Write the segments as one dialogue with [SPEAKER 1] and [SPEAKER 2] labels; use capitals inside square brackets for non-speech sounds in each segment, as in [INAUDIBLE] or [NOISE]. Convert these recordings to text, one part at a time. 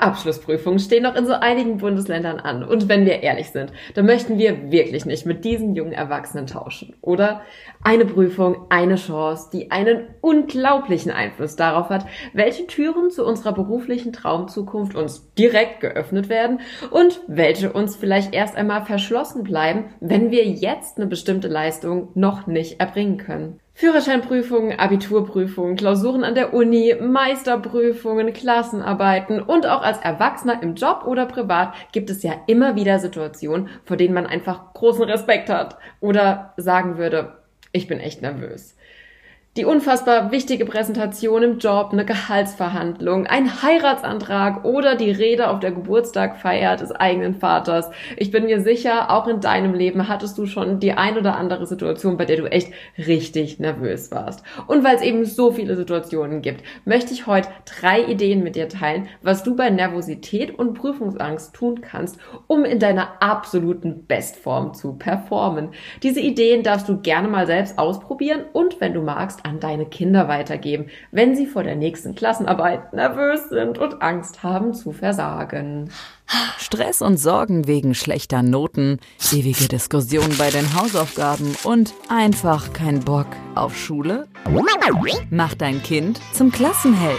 [SPEAKER 1] Abschlussprüfungen stehen noch in so einigen Bundesländern an. Und wenn wir ehrlich sind, dann möchten wir wirklich nicht mit diesen jungen Erwachsenen tauschen, oder? Eine Prüfung, eine Chance, die einen unglaublichen Einfluss darauf hat, welche Türen zu unserer beruflichen Traumzukunft uns direkt geöffnet werden und welche uns vielleicht erst einmal verschlossen bleiben, wenn wir jetzt eine bestimmte Leistung noch nicht erbringen können. Führerscheinprüfungen, Abiturprüfungen, Klausuren an der Uni, Meisterprüfungen, Klassenarbeiten und auch als Erwachsener im Job oder privat gibt es ja immer wieder Situationen, vor denen man einfach großen Respekt hat oder sagen würde, ich bin echt nervös die unfassbar wichtige Präsentation im Job, eine Gehaltsverhandlung, ein Heiratsantrag oder die Rede auf der Geburtstagfeier des eigenen Vaters. Ich bin mir sicher, auch in deinem Leben hattest du schon die ein oder andere Situation, bei der du echt richtig nervös warst. Und weil es eben so viele Situationen gibt, möchte ich heute drei Ideen mit dir teilen, was du bei Nervosität und Prüfungsangst tun kannst, um in deiner absoluten Bestform zu performen. Diese Ideen darfst du gerne mal selbst ausprobieren und wenn du magst, an deine Kinder weitergeben, wenn sie vor der nächsten Klassenarbeit nervös sind und Angst haben zu versagen.
[SPEAKER 2] Stress und Sorgen wegen schlechter Noten, ewige Diskussionen bei den Hausaufgaben und einfach kein Bock auf Schule? Mach dein Kind zum Klassenheld.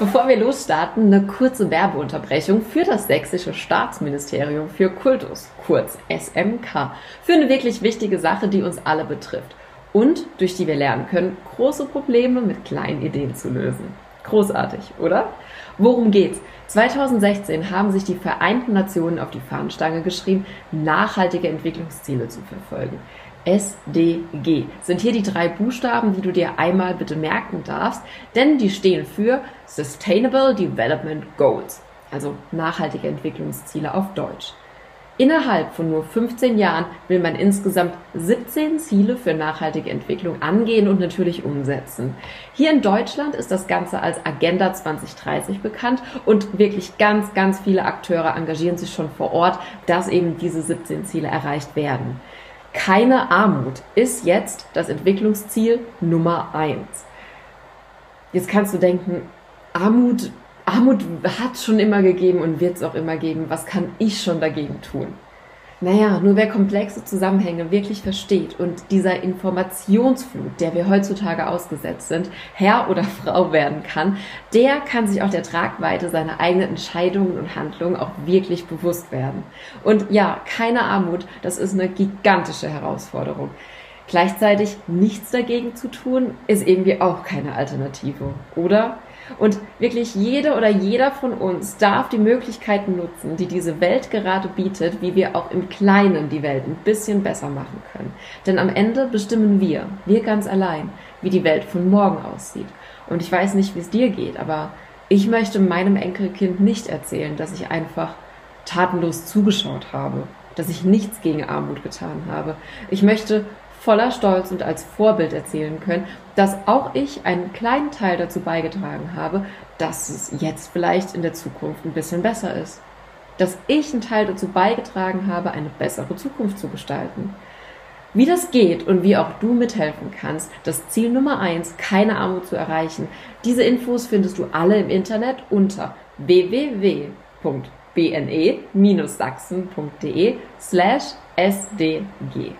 [SPEAKER 1] Bevor wir losstarten, eine kurze Werbeunterbrechung für das Sächsische Staatsministerium für Kultus, kurz SMK, für eine wirklich wichtige Sache, die uns alle betrifft und durch die wir lernen können, große Probleme mit kleinen Ideen zu lösen. Großartig, oder? Worum geht's? 2016 haben sich die Vereinten Nationen auf die Fahnenstange geschrieben, nachhaltige Entwicklungsziele zu verfolgen. SDG sind hier die drei Buchstaben, die du dir einmal bitte merken darfst, denn die stehen für Sustainable Development Goals, also nachhaltige Entwicklungsziele auf Deutsch. Innerhalb von nur 15 Jahren will man insgesamt 17 Ziele für nachhaltige Entwicklung angehen und natürlich umsetzen. Hier in Deutschland ist das Ganze als Agenda 2030 bekannt und wirklich ganz, ganz viele Akteure engagieren sich schon vor Ort, dass eben diese 17 Ziele erreicht werden. Keine Armut ist jetzt das Entwicklungsziel Nummer eins. Jetzt kannst du denken, Armut, Armut hat schon immer gegeben und wird es auch immer geben. Was kann ich schon dagegen tun? Naja, nur wer komplexe Zusammenhänge wirklich versteht und dieser Informationsflut, der wir heutzutage ausgesetzt sind, Herr oder [LAUGHS] Frau werden kann, der kann sich auch der Tragweite seiner eigenen Entscheidungen und Handlungen auch wirklich bewusst werden. Und ja, keine Armut, das ist eine gigantische Herausforderung. Gleichzeitig nichts dagegen zu tun, ist irgendwie auch keine Alternative, oder? Und wirklich jede oder jeder von uns darf die Möglichkeiten nutzen, die diese Welt gerade bietet, wie wir auch im Kleinen die Welt ein bisschen besser machen können. Denn am Ende bestimmen wir, wir ganz allein, wie die Welt von morgen aussieht. Und ich weiß nicht, wie es dir geht, aber ich möchte meinem Enkelkind nicht erzählen, dass ich einfach tatenlos zugeschaut habe, dass ich nichts gegen Armut getan habe. Ich möchte voller Stolz und als Vorbild erzählen können, dass auch ich einen kleinen Teil dazu beigetragen habe, dass es jetzt vielleicht in der Zukunft ein bisschen besser ist. Dass ich einen Teil dazu beigetragen habe, eine bessere Zukunft zu gestalten. Wie das geht und wie auch du mithelfen kannst, das Ziel Nummer eins, keine Armut zu erreichen, diese Infos findest du alle im Internet unter www.bne-sachsen.de slash sdg.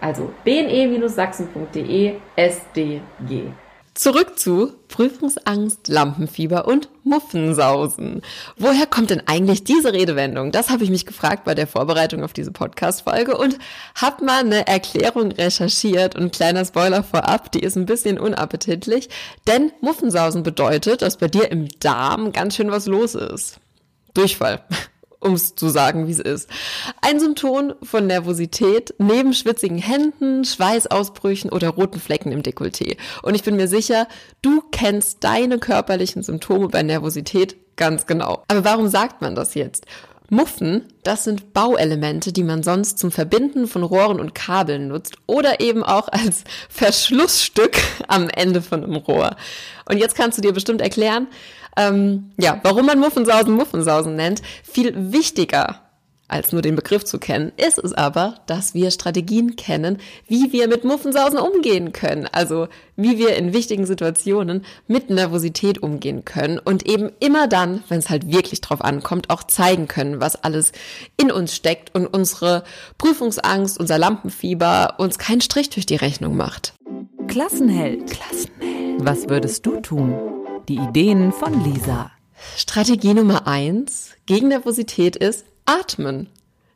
[SPEAKER 1] Also bne-sachsen.de SDG. Zurück zu Prüfungsangst, Lampenfieber und Muffensausen. Woher kommt denn eigentlich diese Redewendung? Das habe ich mich gefragt bei der Vorbereitung auf diese Podcast-Folge und habe mal eine Erklärung recherchiert und kleiner Spoiler vorab, die ist ein bisschen unappetitlich, denn Muffensausen bedeutet, dass bei dir im Darm ganz schön was los ist. Durchfall um es zu sagen, wie es ist. Ein Symptom von Nervosität neben schwitzigen Händen, Schweißausbrüchen oder roten Flecken im Dekolleté. Und ich bin mir sicher, du kennst deine körperlichen Symptome bei Nervosität ganz genau. Aber warum sagt man das jetzt? Muffen, das sind Bauelemente, die man sonst zum Verbinden von Rohren und Kabeln nutzt oder eben auch als [LAUGHS] Verschlussstück am Ende von einem Rohr. Und jetzt kannst du dir bestimmt erklären, ähm, ja, warum man Muffensausen Muffensausen nennt. Viel wichtiger als nur den Begriff zu kennen, ist es aber, dass wir Strategien kennen, wie wir mit Muffensausen umgehen können. Also wie wir in wichtigen Situationen mit Nervosität umgehen können und eben immer dann, wenn es halt wirklich drauf ankommt, auch zeigen können, was alles in uns steckt und unsere Prüfungsangst, unser Lampenfieber uns keinen Strich durch die Rechnung macht.
[SPEAKER 2] Klassenheld. Klassenheld. Was würdest du tun? Die Ideen von Lisa.
[SPEAKER 1] Strategie Nummer eins gegen Nervosität ist, Atmen.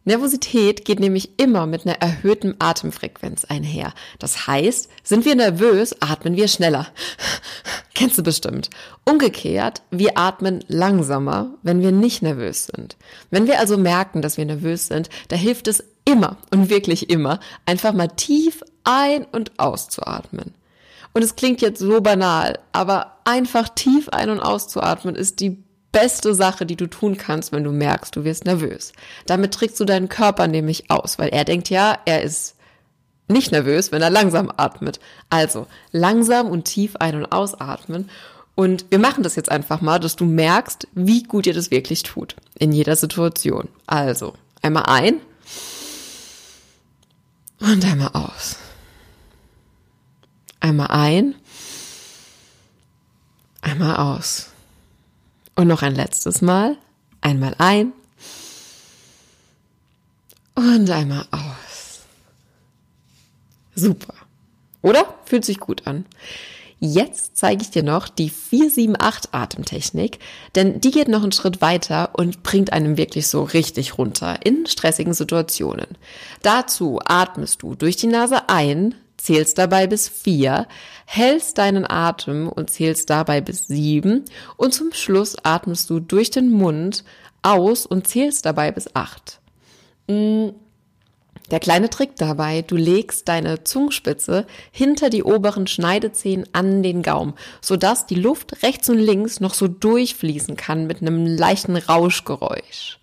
[SPEAKER 1] Nervosität geht nämlich immer mit einer erhöhten Atemfrequenz einher. Das heißt, sind wir nervös, atmen wir schneller. [LAUGHS] Kennst du bestimmt. Umgekehrt, wir atmen langsamer, wenn wir nicht nervös sind. Wenn wir also merken, dass wir nervös sind, da hilft es immer und wirklich immer, einfach mal tief ein- und auszuatmen. Und es klingt jetzt so banal, aber einfach tief ein- und auszuatmen ist die beste Sache, die du tun kannst, wenn du merkst, du wirst nervös. Damit trickst du deinen Körper nämlich aus, weil er denkt ja, er ist nicht nervös, wenn er langsam atmet. Also langsam und tief ein- und ausatmen. Und wir machen das jetzt einfach mal, dass du merkst, wie gut dir das wirklich tut in jeder Situation. Also einmal ein und einmal aus. Einmal ein, einmal aus. Und noch ein letztes Mal. Einmal ein. Und einmal aus. Super. Oder? Fühlt sich gut an. Jetzt zeige ich dir noch die 478 Atemtechnik, denn die geht noch einen Schritt weiter und bringt einem wirklich so richtig runter in stressigen Situationen. Dazu atmest du durch die Nase ein, zählst dabei bis vier, hältst deinen Atem und zählst dabei bis sieben und zum Schluss atmest du durch den Mund aus und zählst dabei bis acht. Mm, der kleine Trick dabei, du legst deine Zungenspitze hinter die oberen Schneidezähne an den Gaumen, sodass die Luft rechts und links noch so durchfließen kann mit einem leichten Rauschgeräusch.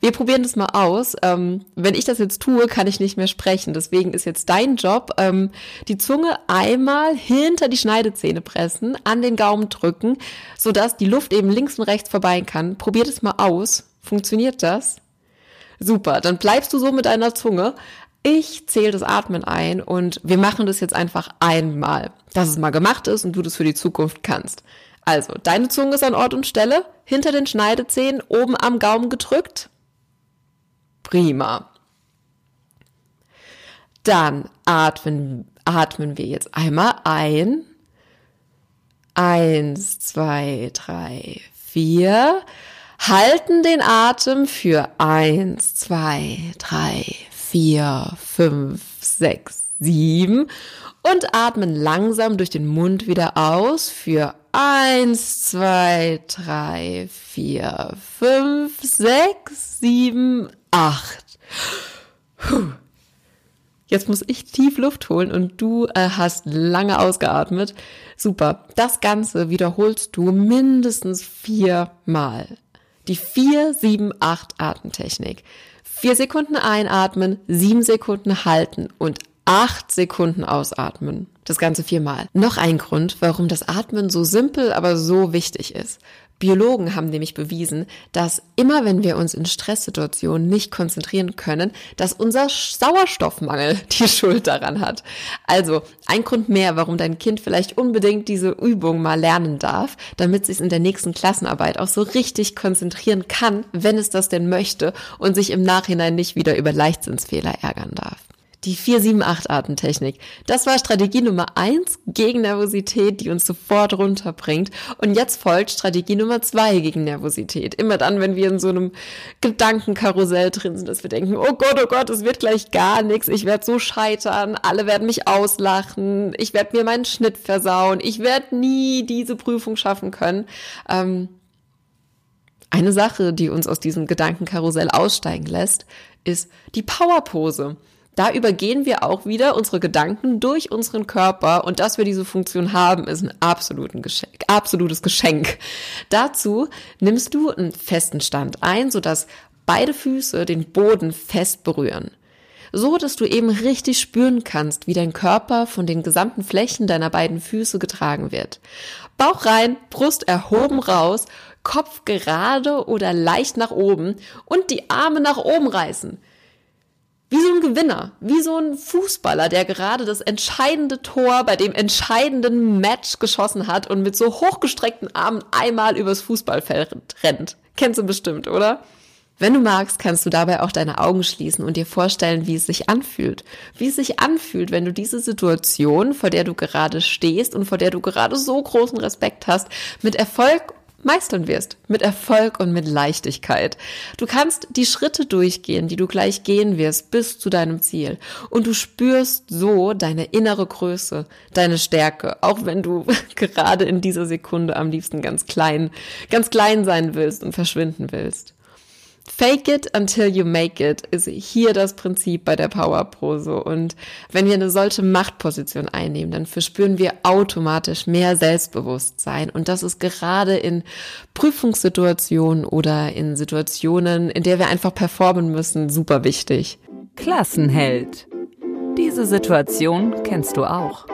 [SPEAKER 1] Wir probieren das mal aus. Ähm, wenn ich das jetzt tue, kann ich nicht mehr sprechen. Deswegen ist jetzt dein Job, ähm, die Zunge einmal hinter die Schneidezähne pressen, an den Gaumen drücken, sodass die Luft eben links und rechts vorbei kann. Probier das mal aus. Funktioniert das? Super, dann bleibst du so mit deiner Zunge. Ich zähle das Atmen ein und wir machen das jetzt einfach einmal, dass es mal gemacht ist und du das für die Zukunft kannst. Also, deine Zunge ist an Ort und Stelle, hinter den Schneidezähnen, oben am Gaumen gedrückt. Prima. Dann atmen, atmen wir jetzt einmal ein. Eins, zwei, drei, vier. Halten den Atem für eins, zwei, drei, vier, fünf, sechs, sieben und atmen langsam durch den Mund wieder aus für eins, zwei, drei, vier, fünf, sechs, sieben, acht. Puh. Jetzt muss ich tief Luft holen und du äh, hast lange ausgeatmet. Super. Das Ganze wiederholst du mindestens viermal. Die 4-7-8 Atemtechnik. Vier Sekunden einatmen, sieben Sekunden halten und acht Sekunden ausatmen. Das Ganze viermal. Noch ein Grund, warum das Atmen so simpel, aber so wichtig ist. Biologen haben nämlich bewiesen, dass immer wenn wir uns in Stresssituationen nicht konzentrieren können, dass unser Sauerstoffmangel [LAUGHS] die Schuld daran hat. Also ein Grund mehr, warum dein Kind vielleicht unbedingt diese Übung mal lernen darf, damit es in der nächsten Klassenarbeit auch so richtig konzentrieren kann, wenn es das denn möchte und sich im Nachhinein nicht wieder über Leichtsinnsfehler ärgern darf. Die 478-Artentechnik. Das war Strategie Nummer eins gegen Nervosität, die uns sofort runterbringt. Und jetzt folgt Strategie Nummer zwei gegen Nervosität. Immer dann, wenn wir in so einem Gedankenkarussell drin sind, dass wir denken, oh Gott, oh Gott, es wird gleich gar nichts, ich werde so scheitern, alle werden mich auslachen, ich werde mir meinen Schnitt versauen, ich werde nie diese Prüfung schaffen können. Ähm, eine Sache, die uns aus diesem Gedankenkarussell aussteigen lässt, ist die Powerpose. Da übergehen wir auch wieder unsere Gedanken durch unseren Körper und dass wir diese Funktion haben, ist ein absoluten Geschenk, absolutes Geschenk. Dazu nimmst du einen festen Stand ein, sodass beide Füße den Boden fest berühren. So, dass du eben richtig spüren kannst, wie dein Körper von den gesamten Flächen deiner beiden Füße getragen wird. Bauch rein, Brust erhoben raus, Kopf gerade oder leicht nach oben und die Arme nach oben reißen. Wie so ein Gewinner, wie so ein Fußballer, der gerade das entscheidende Tor bei dem entscheidenden Match geschossen hat und mit so hochgestreckten Armen einmal übers Fußballfeld rennt. Kennst du bestimmt, oder? Wenn du magst, kannst du dabei auch deine Augen schließen und dir vorstellen, wie es sich anfühlt. Wie es sich anfühlt, wenn du diese Situation, vor der du gerade stehst und vor der du gerade so großen Respekt hast, mit Erfolg meistern wirst. Mit Erfolg und mit Leichtigkeit. Du kannst die Schritte durchgehen, die du gleich gehen wirst, bis zu deinem Ziel. Und du spürst so deine innere Größe, deine Stärke, auch wenn du [LAUGHS] gerade in dieser Sekunde am liebsten ganz klein, ganz klein sein willst und verschwinden willst. Fake it until you make it ist hier das Prinzip bei der Powerpose. Und wenn wir eine solche Machtposition einnehmen, dann verspüren wir automatisch mehr Selbstbewusstsein. Und das ist gerade in Prüfungssituationen oder in Situationen, in der wir einfach performen müssen, super wichtig.
[SPEAKER 2] Klassenheld. Diese Situation kennst du auch.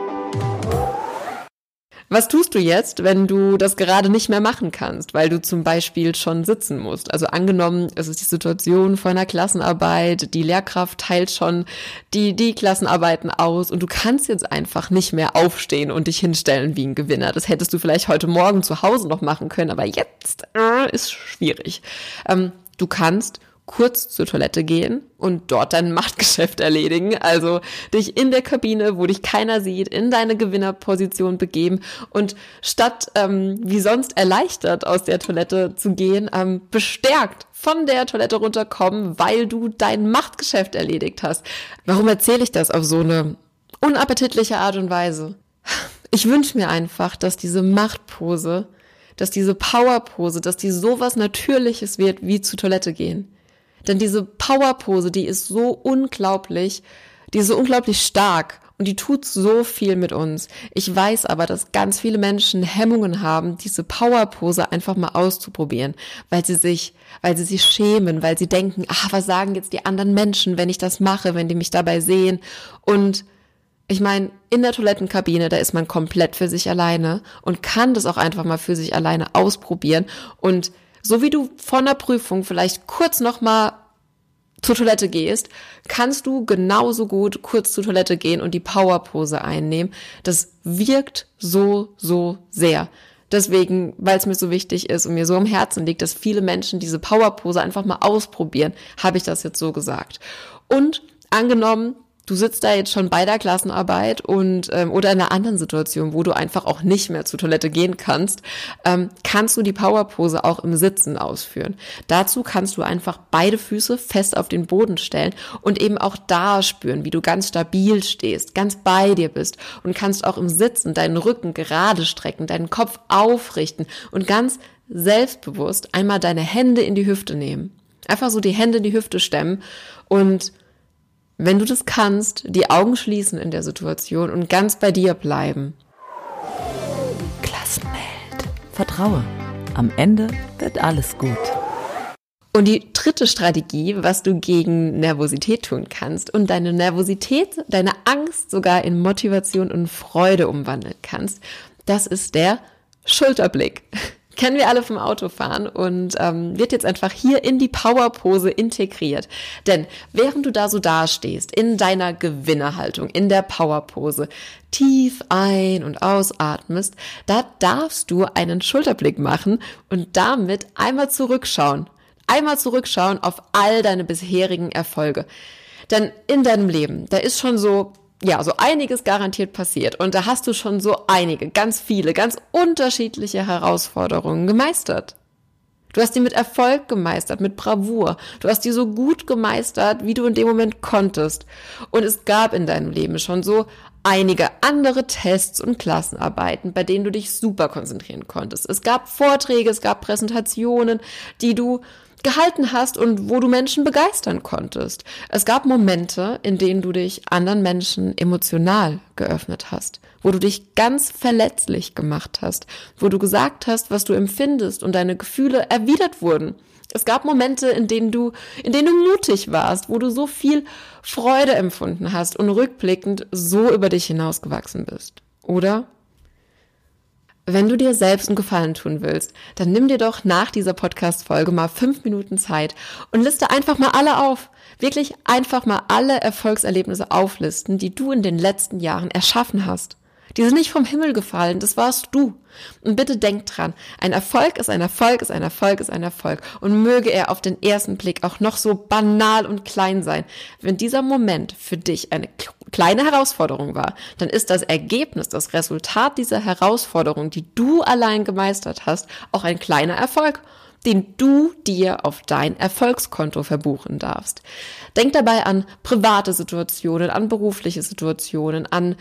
[SPEAKER 1] Was tust du jetzt, wenn du das gerade nicht mehr machen kannst, weil du zum Beispiel schon sitzen musst? Also angenommen, es ist die Situation vor einer Klassenarbeit, die Lehrkraft teilt schon die, die Klassenarbeiten aus und du kannst jetzt einfach nicht mehr aufstehen und dich hinstellen wie ein Gewinner. Das hättest du vielleicht heute Morgen zu Hause noch machen können, aber jetzt äh, ist schwierig. Ähm, du kannst kurz zur Toilette gehen und dort dein Machtgeschäft [LAUGHS] erledigen. Also dich in der Kabine, wo dich keiner sieht, in deine Gewinnerposition begeben und statt ähm, wie sonst erleichtert aus der Toilette zu gehen, ähm, bestärkt von der Toilette runterkommen, weil du dein Machtgeschäft erledigt hast. Warum erzähle ich das auf so eine unappetitliche Art und Weise? Ich wünsche mir einfach, dass diese Machtpose, dass diese Powerpose, dass die sowas Natürliches wird wie zur Toilette gehen. Denn diese Powerpose, die ist so unglaublich, die ist so unglaublich stark und die tut so viel mit uns. Ich weiß aber, dass ganz viele Menschen Hemmungen haben, diese Powerpose einfach mal auszuprobieren, weil sie sich, weil sie sich schämen, weil sie denken, ach, was sagen jetzt die anderen Menschen, wenn ich das mache, wenn die mich dabei sehen? Und ich meine, in der Toilettenkabine, da ist man komplett für sich alleine und kann das auch einfach mal für sich alleine ausprobieren und so wie du vor einer Prüfung vielleicht kurz nochmal zur Toilette gehst, kannst du genauso gut kurz zur Toilette gehen und die Powerpose einnehmen. Das wirkt so, so sehr. Deswegen, weil es mir so wichtig ist und mir so am Herzen liegt, dass viele Menschen diese Powerpose einfach mal ausprobieren, habe ich das jetzt so gesagt. Und angenommen, du sitzt da jetzt schon bei der Klassenarbeit und ähm, oder in einer anderen Situation, wo du einfach auch nicht mehr zur Toilette gehen kannst, ähm, kannst du die Powerpose auch im Sitzen ausführen. Dazu kannst du einfach beide Füße fest auf den Boden stellen und eben auch da spüren, wie du ganz stabil stehst, ganz bei dir bist und kannst auch im Sitzen deinen Rücken gerade strecken, deinen Kopf aufrichten und ganz selbstbewusst einmal deine Hände in die Hüfte nehmen. Einfach so die Hände in die Hüfte stemmen und wenn du das kannst, die Augen schließen in der Situation und ganz bei dir bleiben.
[SPEAKER 2] Klassenheld. Vertraue. Am Ende wird alles gut.
[SPEAKER 1] Und die dritte Strategie, was du gegen Nervosität tun kannst und deine Nervosität, deine Angst sogar in Motivation und Freude umwandeln kannst, das ist der Schulterblick kennen wir alle vom Autofahren und ähm, wird jetzt einfach hier in die Powerpose integriert. Denn während du da so dastehst, in deiner Gewinnerhaltung, in der Powerpose, tief ein- und ausatmest, da darfst du einen Schulterblick machen und damit einmal zurückschauen. Einmal zurückschauen auf all deine bisherigen Erfolge. Denn in deinem Leben, da ist schon so ja, so einiges garantiert passiert. Und da hast du schon so einige, ganz viele, ganz unterschiedliche Herausforderungen gemeistert. Du hast die mit Erfolg gemeistert, mit Bravour. Du hast die so gut gemeistert, wie du in dem Moment konntest. Und es gab in deinem Leben schon so einige andere Tests und Klassenarbeiten, bei denen du dich super konzentrieren konntest. Es gab Vorträge, es gab Präsentationen, die du gehalten hast und wo du Menschen begeistern konntest. Es gab Momente, in denen du dich anderen Menschen emotional geöffnet hast, wo du dich ganz verletzlich gemacht hast, wo du gesagt hast, was du empfindest und deine Gefühle erwidert wurden. Es gab Momente, in denen du, in denen du mutig warst, wo du so viel Freude empfunden hast und rückblickend so über dich hinausgewachsen bist. Oder? Wenn du dir selbst einen Gefallen tun willst, dann nimm dir doch nach dieser Podcast-Folge mal fünf Minuten Zeit und liste einfach mal alle auf. Wirklich einfach mal alle Erfolgserlebnisse auflisten, die du in den letzten Jahren erschaffen hast. Die sind nicht vom Himmel gefallen, das warst du. Und bitte denk dran, ein Erfolg ist ein Erfolg, ist ein Erfolg, ist ein Erfolg. Und möge er auf den ersten Blick auch noch so banal und klein sein. Wenn dieser Moment für dich eine kleine Herausforderung war, dann ist das Ergebnis, das Resultat dieser Herausforderung, die du allein gemeistert hast, auch ein kleiner Erfolg den du dir auf dein Erfolgskonto verbuchen darfst. Denk dabei an private Situationen, an berufliche Situationen, an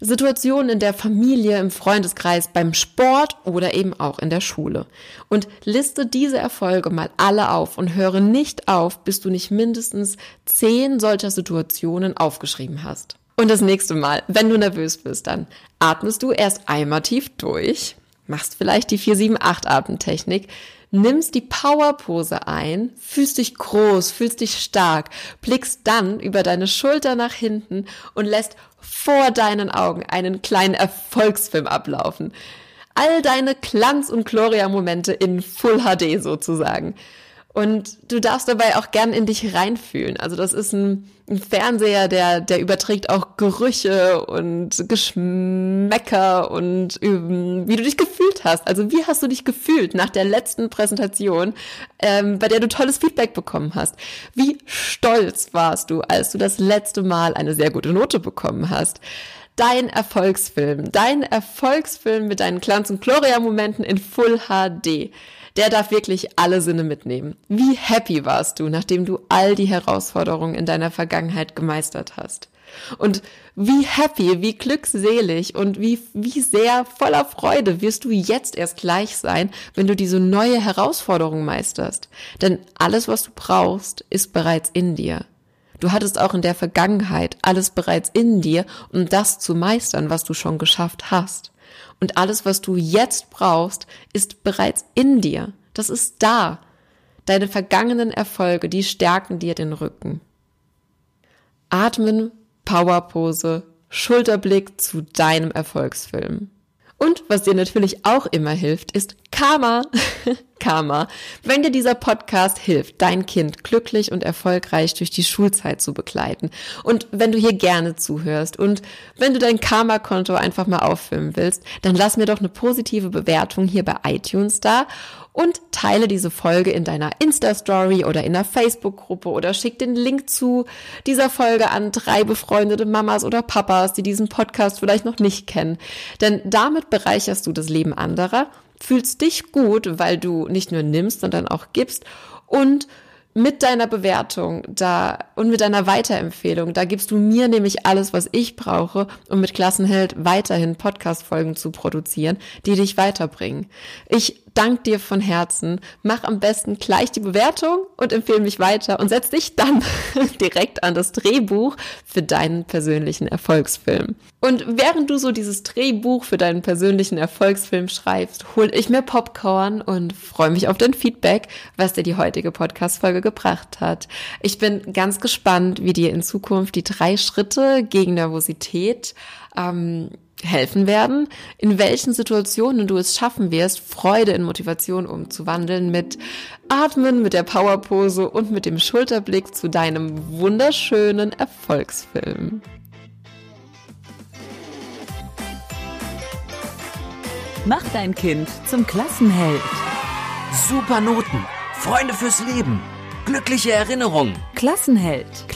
[SPEAKER 1] Situationen in der Familie, im Freundeskreis, beim Sport oder eben auch in der Schule. Und liste diese Erfolge mal alle auf und höre nicht auf, bis du nicht mindestens zehn solcher Situationen aufgeschrieben hast. Und das nächste Mal, wenn du nervös bist, dann atmest du erst einmal tief durch, machst vielleicht die 4-7-8-Atemtechnik, nimmst die Powerpose ein, fühlst dich groß, fühlst dich stark, blickst dann über deine Schulter nach hinten und lässt vor deinen Augen einen kleinen Erfolgsfilm ablaufen. All deine Glanz- und Gloria-Momente in Full HD sozusagen. Und du darfst dabei auch gern in dich reinfühlen. Also das ist ein, ein, Fernseher, der, der überträgt auch Gerüche und Geschmäcker und ähm, wie du dich gefühlt hast. Also wie hast du dich gefühlt nach der letzten Präsentation, ähm, bei der du tolles Feedback bekommen hast? Wie stolz warst du, als du das letzte Mal eine sehr gute Note bekommen hast? dein Erfolgsfilm, dein Erfolgsfilm mit deinen Glanz- und Gloria-Momenten in Full HD der darf wirklich alle Sinne mitnehmen. Wie happy warst du, nachdem du all die Herausforderungen in deiner Vergangenheit gemeistert hast? Und wie happy, wie glückselig und wie, wie sehr voller Freude wirst du jetzt erst gleich sein, wenn du diese neue Herausforderung meisterst. Denn alles, was du brauchst, ist bereits in dir. Du hattest auch in der Vergangenheit alles bereits in dir, um das zu meistern, was du schon geschafft hast. Und alles, was du jetzt brauchst, ist bereits in dir. Das ist da. Deine vergangenen Erfolge, die stärken dir den Rücken. Atmen, Powerpose, Schulterblick zu deinem Erfolgsfilm. Und was dir natürlich auch immer hilft, ist Karma. [LAUGHS] Karma. Wenn dir dieser Podcast hilft, dein Kind glücklich und erfolgreich durch die Schulzeit zu begleiten und wenn du hier gerne zuhörst und wenn du dein Karma-Konto einfach mal auffüllen willst, dann lass mir doch eine positive Bewertung hier bei iTunes da und teile diese Folge in deiner Insta-Story oder in der Facebook-Gruppe oder schick den Link zu dieser Folge an drei befreundete Mamas oder Papas, die diesen Podcast vielleicht noch nicht kennen. Denn damit bereicherst du das Leben anderer, fühlst dich gut, weil du nicht nur nimmst, sondern auch gibst und mit deiner Bewertung da und mit deiner Weiterempfehlung, da gibst du mir nämlich alles, was ich brauche, um mit Klassenheld weiterhin Podcast-Folgen zu produzieren, die dich weiterbringen. Ich danke dir von Herzen. Mach am besten gleich die Bewertung und empfehle mich weiter und setz dich dann [LAUGHS] direkt an das Drehbuch für deinen persönlichen Erfolgsfilm. Und während du so dieses Drehbuch für deinen persönlichen Erfolgsfilm schreibst, hol ich mir Popcorn und freue mich auf dein Feedback, was dir die heutige Podcast-Folge gebracht hat. Ich bin ganz gespannt, wie dir in Zukunft die drei Schritte gegen Nervosität ähm, helfen werden, in welchen Situationen du es schaffen wirst, Freude in Motivation umzuwandeln mit Atmen, mit der Powerpose und mit dem Schulterblick zu deinem wunderschönen Erfolgsfilm.
[SPEAKER 2] Mach dein Kind zum Klassenheld.
[SPEAKER 3] Super Noten, Freunde fürs Leben, glückliche Erinnerungen.
[SPEAKER 2] Klassenheld. Klassenheld